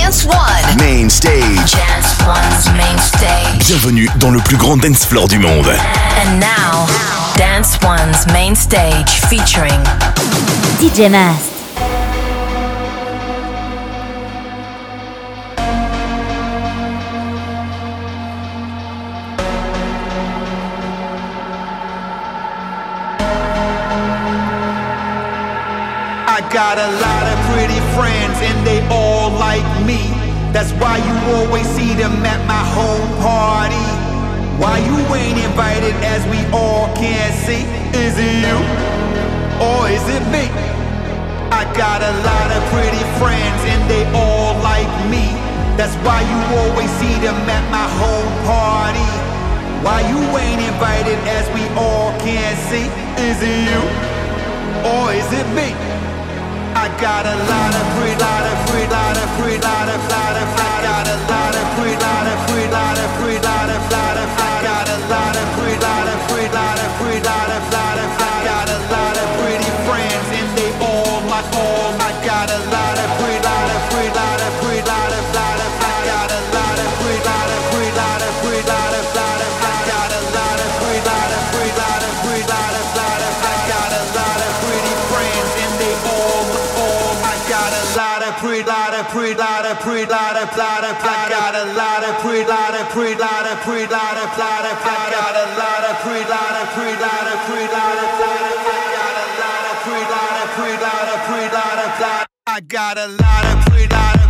Dance One. Main stage. Dance One's main stage. Bienvenue dans le plus grand dance floor du monde. And now, Dance One's main stage featuring DJ Mast. Got a lot of pretty friends and they all like me. That's why you always see them at my home party. Why you ain't invited as we all can see? Is it you or is it me? I got a lot of pretty friends and they all like me. That's why you always see them at my home party. Why you ain't invited as we all can see? Is it you or is it me? I got a lot of free, lot of of free, lot of, lot of, lot of, I got a lot of pre, lot of pre, lot of pre, lot of, lot of, I got a lot of pre, lot of pre, lot of pre, lot of, lot of, got a lot of pre, lot of pre, lot of pre, lot. I got a lot of pre, lot of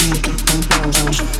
Wow.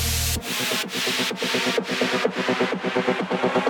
Thank you.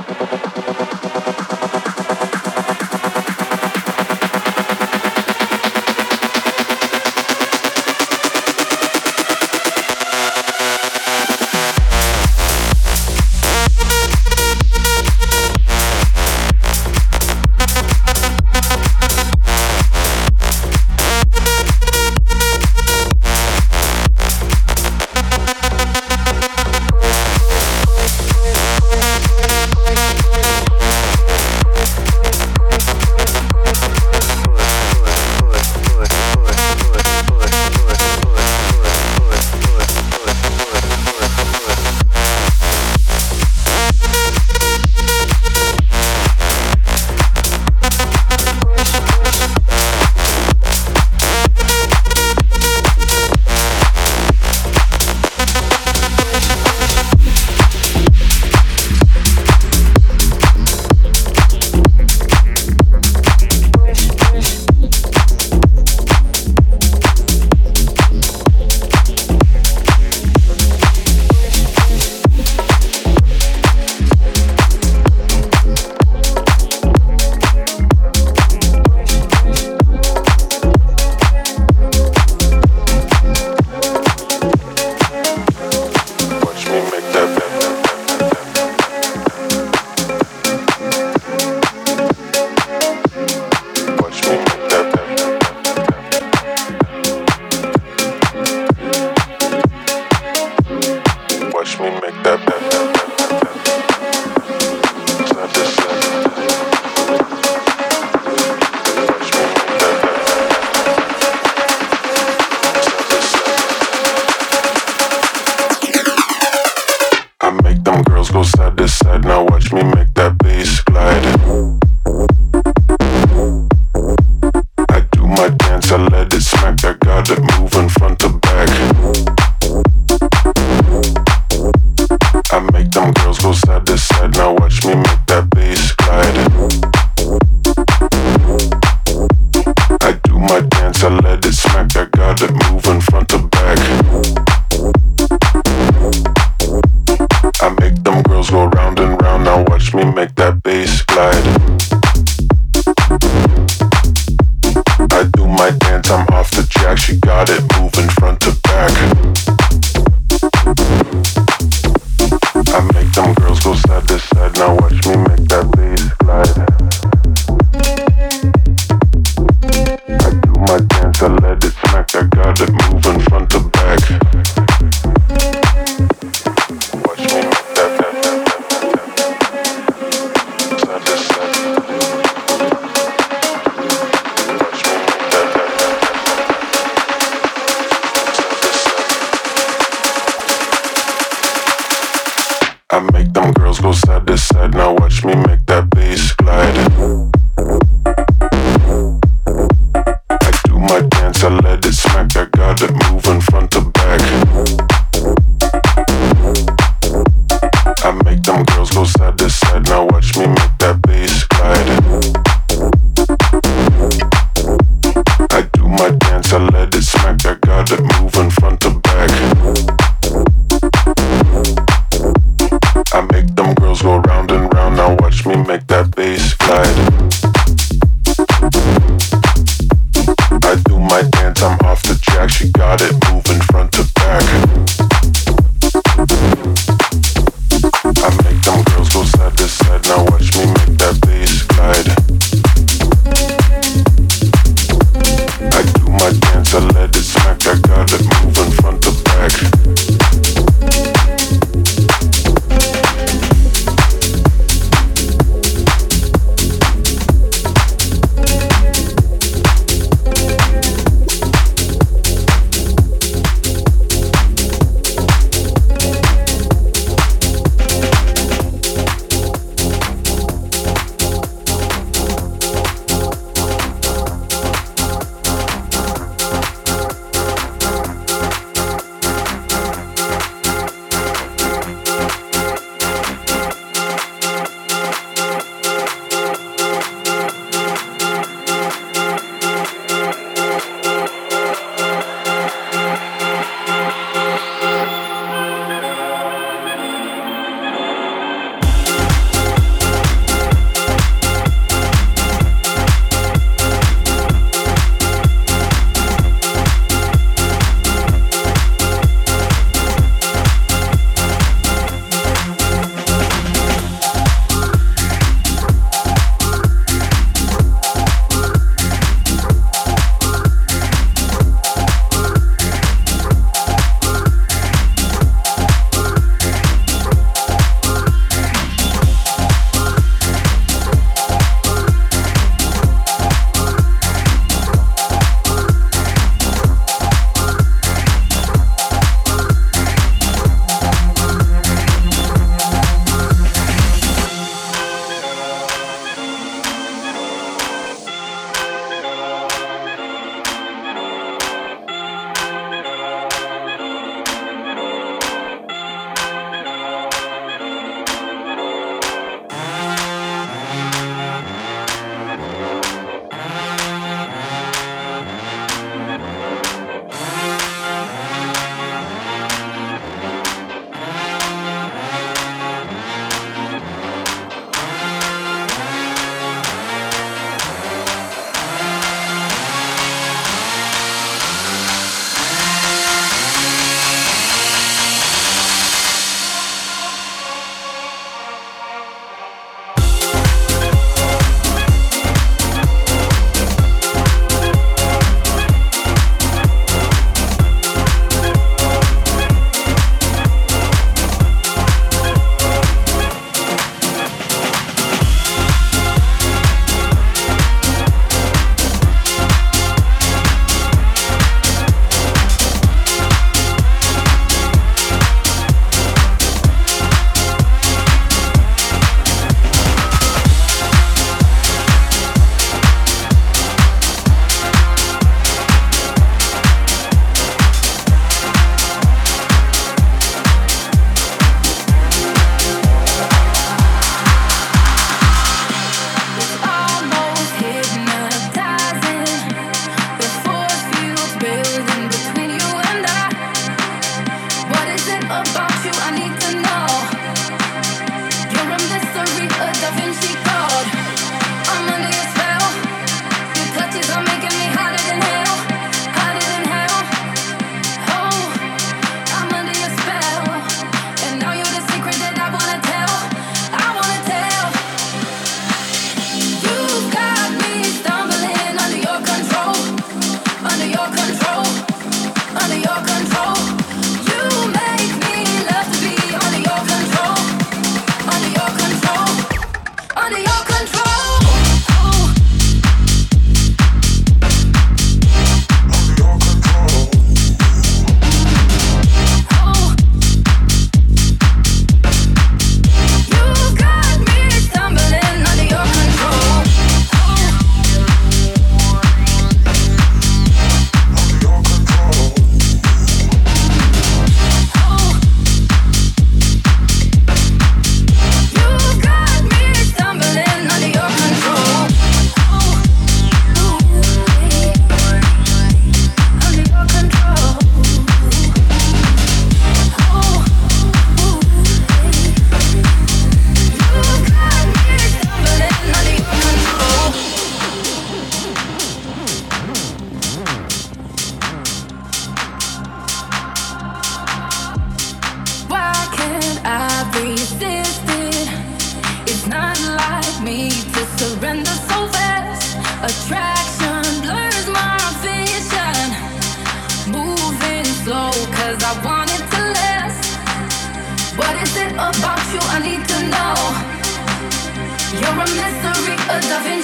from misery, a dove in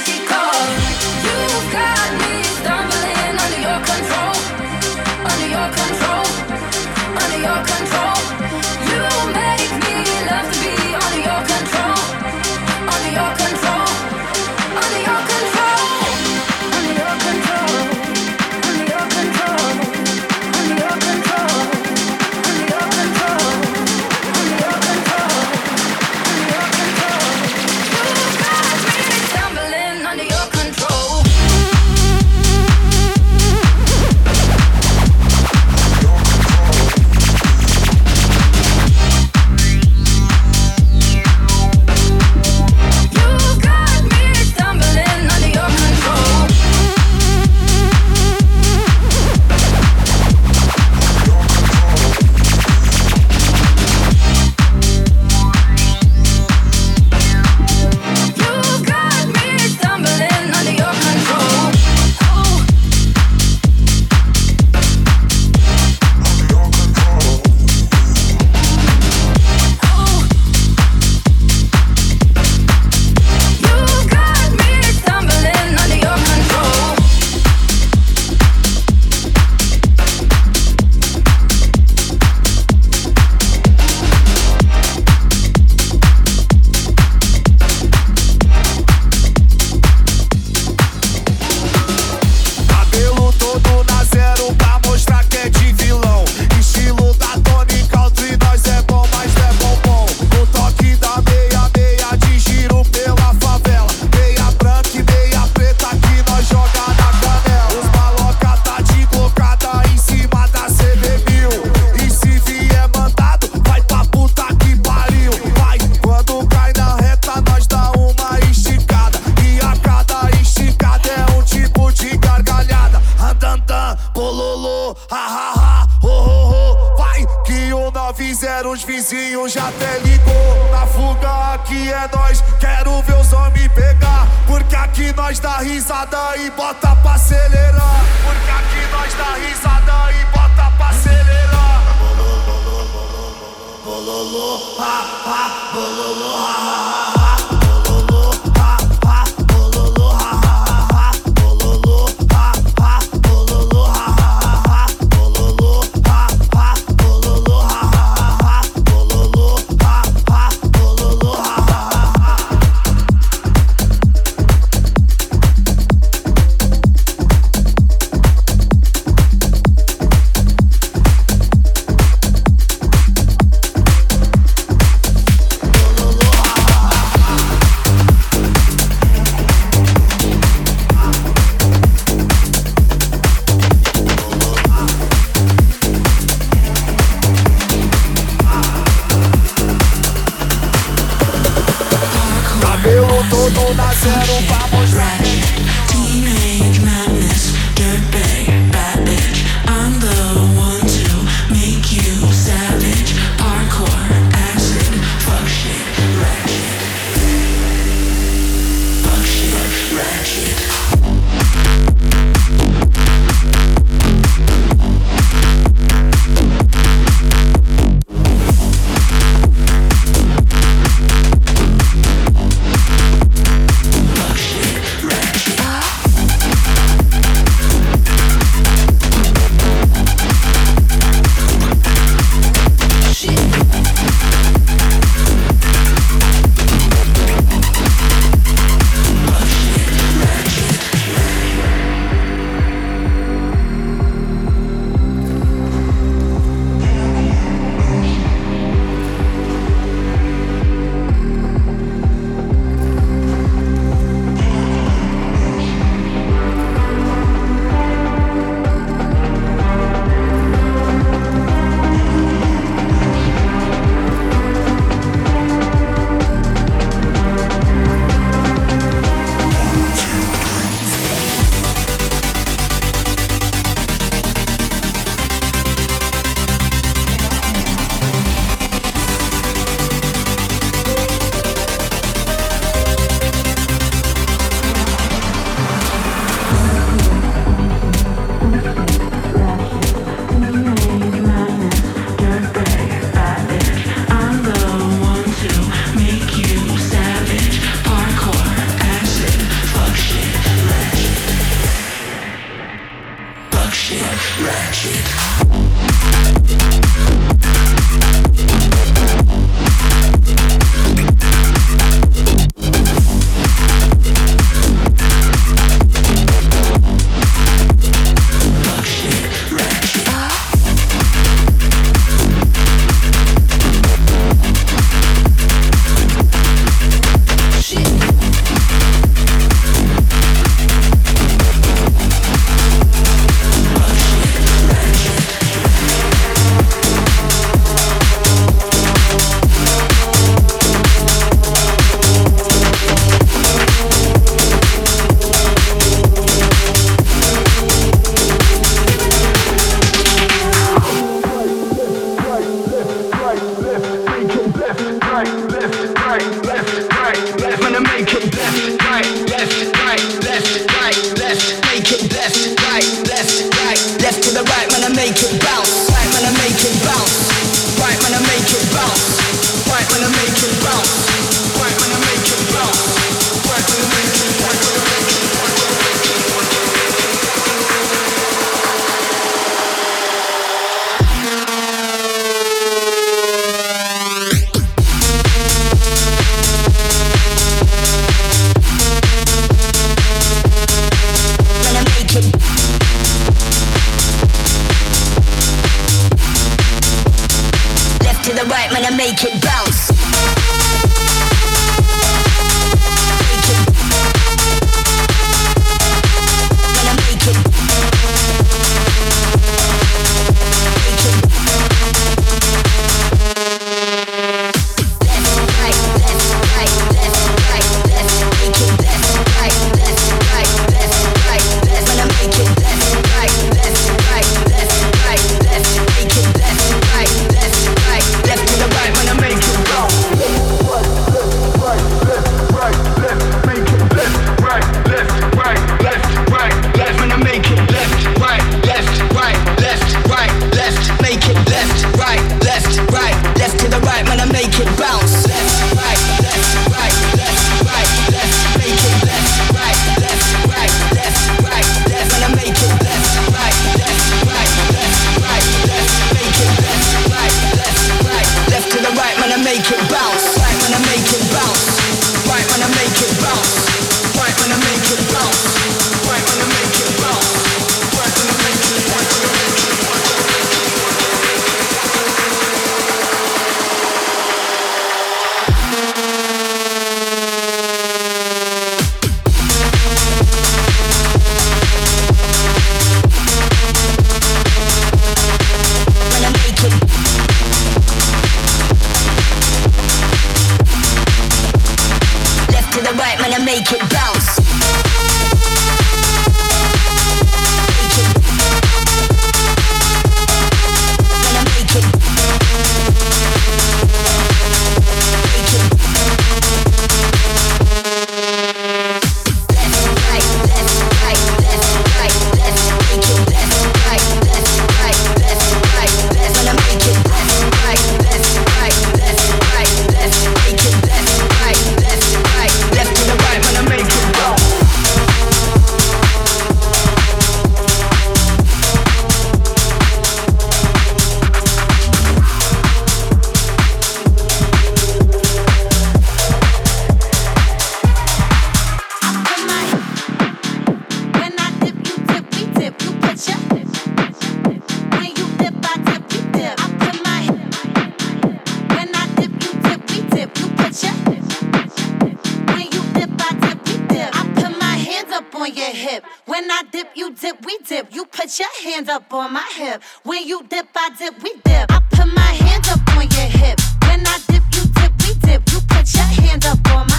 you dip, I dip, we dip. I put my hands up on your hip. When I dip, you dip, we dip. You put your hands up on my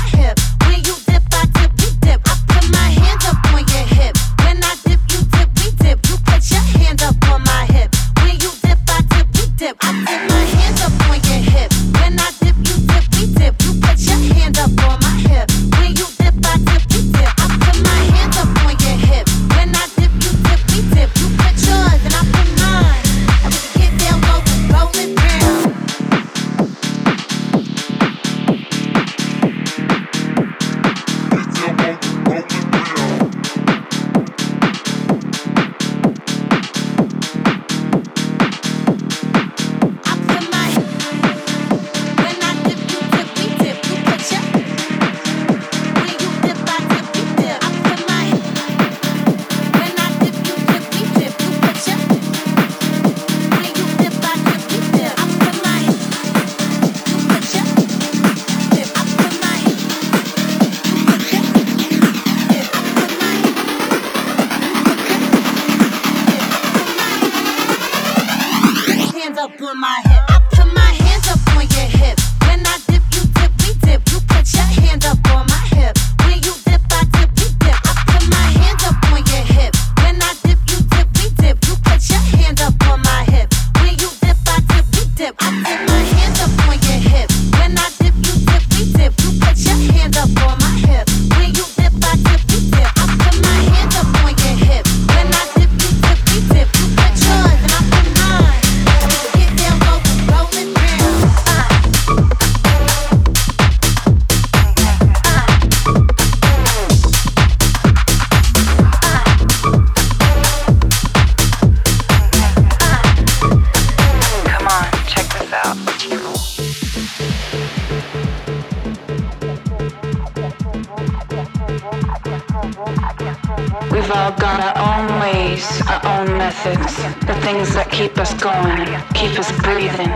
our own ways, our own methods, the things that keep us going, keep us breathing.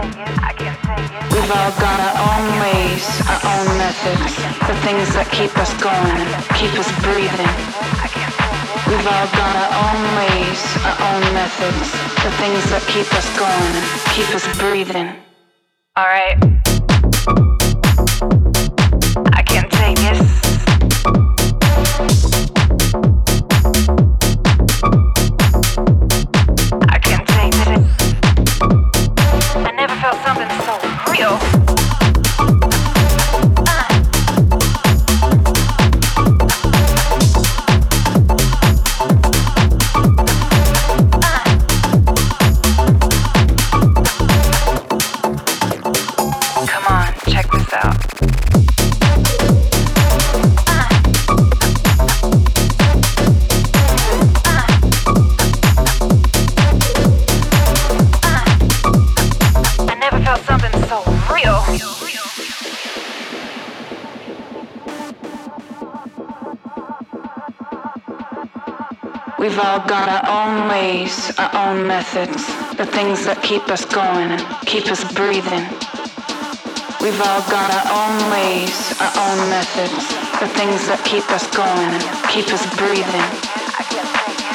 We've all got our own ways, our own methods, the things that keep us going, keep us breathing. We've all got our own ways, our own methods, the things that keep us going, keep us breathing. All right. all got our own ways, our own methods, the things that keep us going and keep us breathing. We've all got our own ways, our own methods, the things that keep us going and keep us breathing.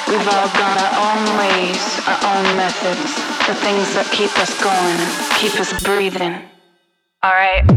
We've all got our own ways, our own methods, the things that keep us going and keep us breathing. All right.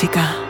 música.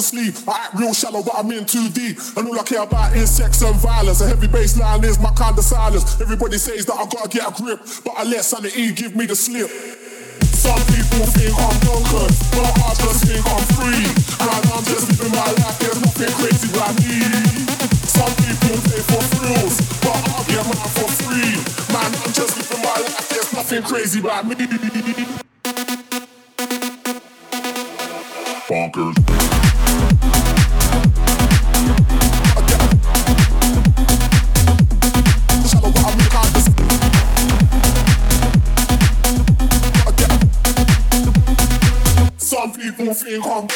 Shallow, but I'm in too deep. And all I care about is sex and violence. A heavy bassline is my kind of silence. Everybody says that I gotta get a grip, but I let sanity give me the slip. Some people think I'm drunken, but I just think I'm free. And I'm just living my life, there's nothing crazy about me. Some people pay for thrills, but I'll get mine for free. Man, I'm just living my life, there's nothing crazy about me. Bonkers. People think